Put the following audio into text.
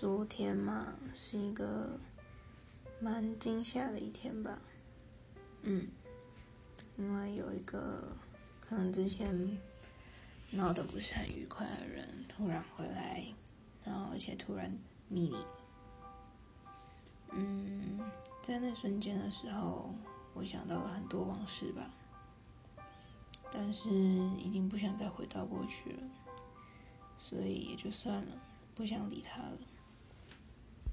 昨天嘛是一个蛮惊吓的一天吧。嗯。因为有一个可能之前闹得不是很愉快的人突然回来然后而且突然迷你嗯在那瞬间的时候我想到了很多往事吧。但是已经不想再回到过去了所以也就算了不想理他了。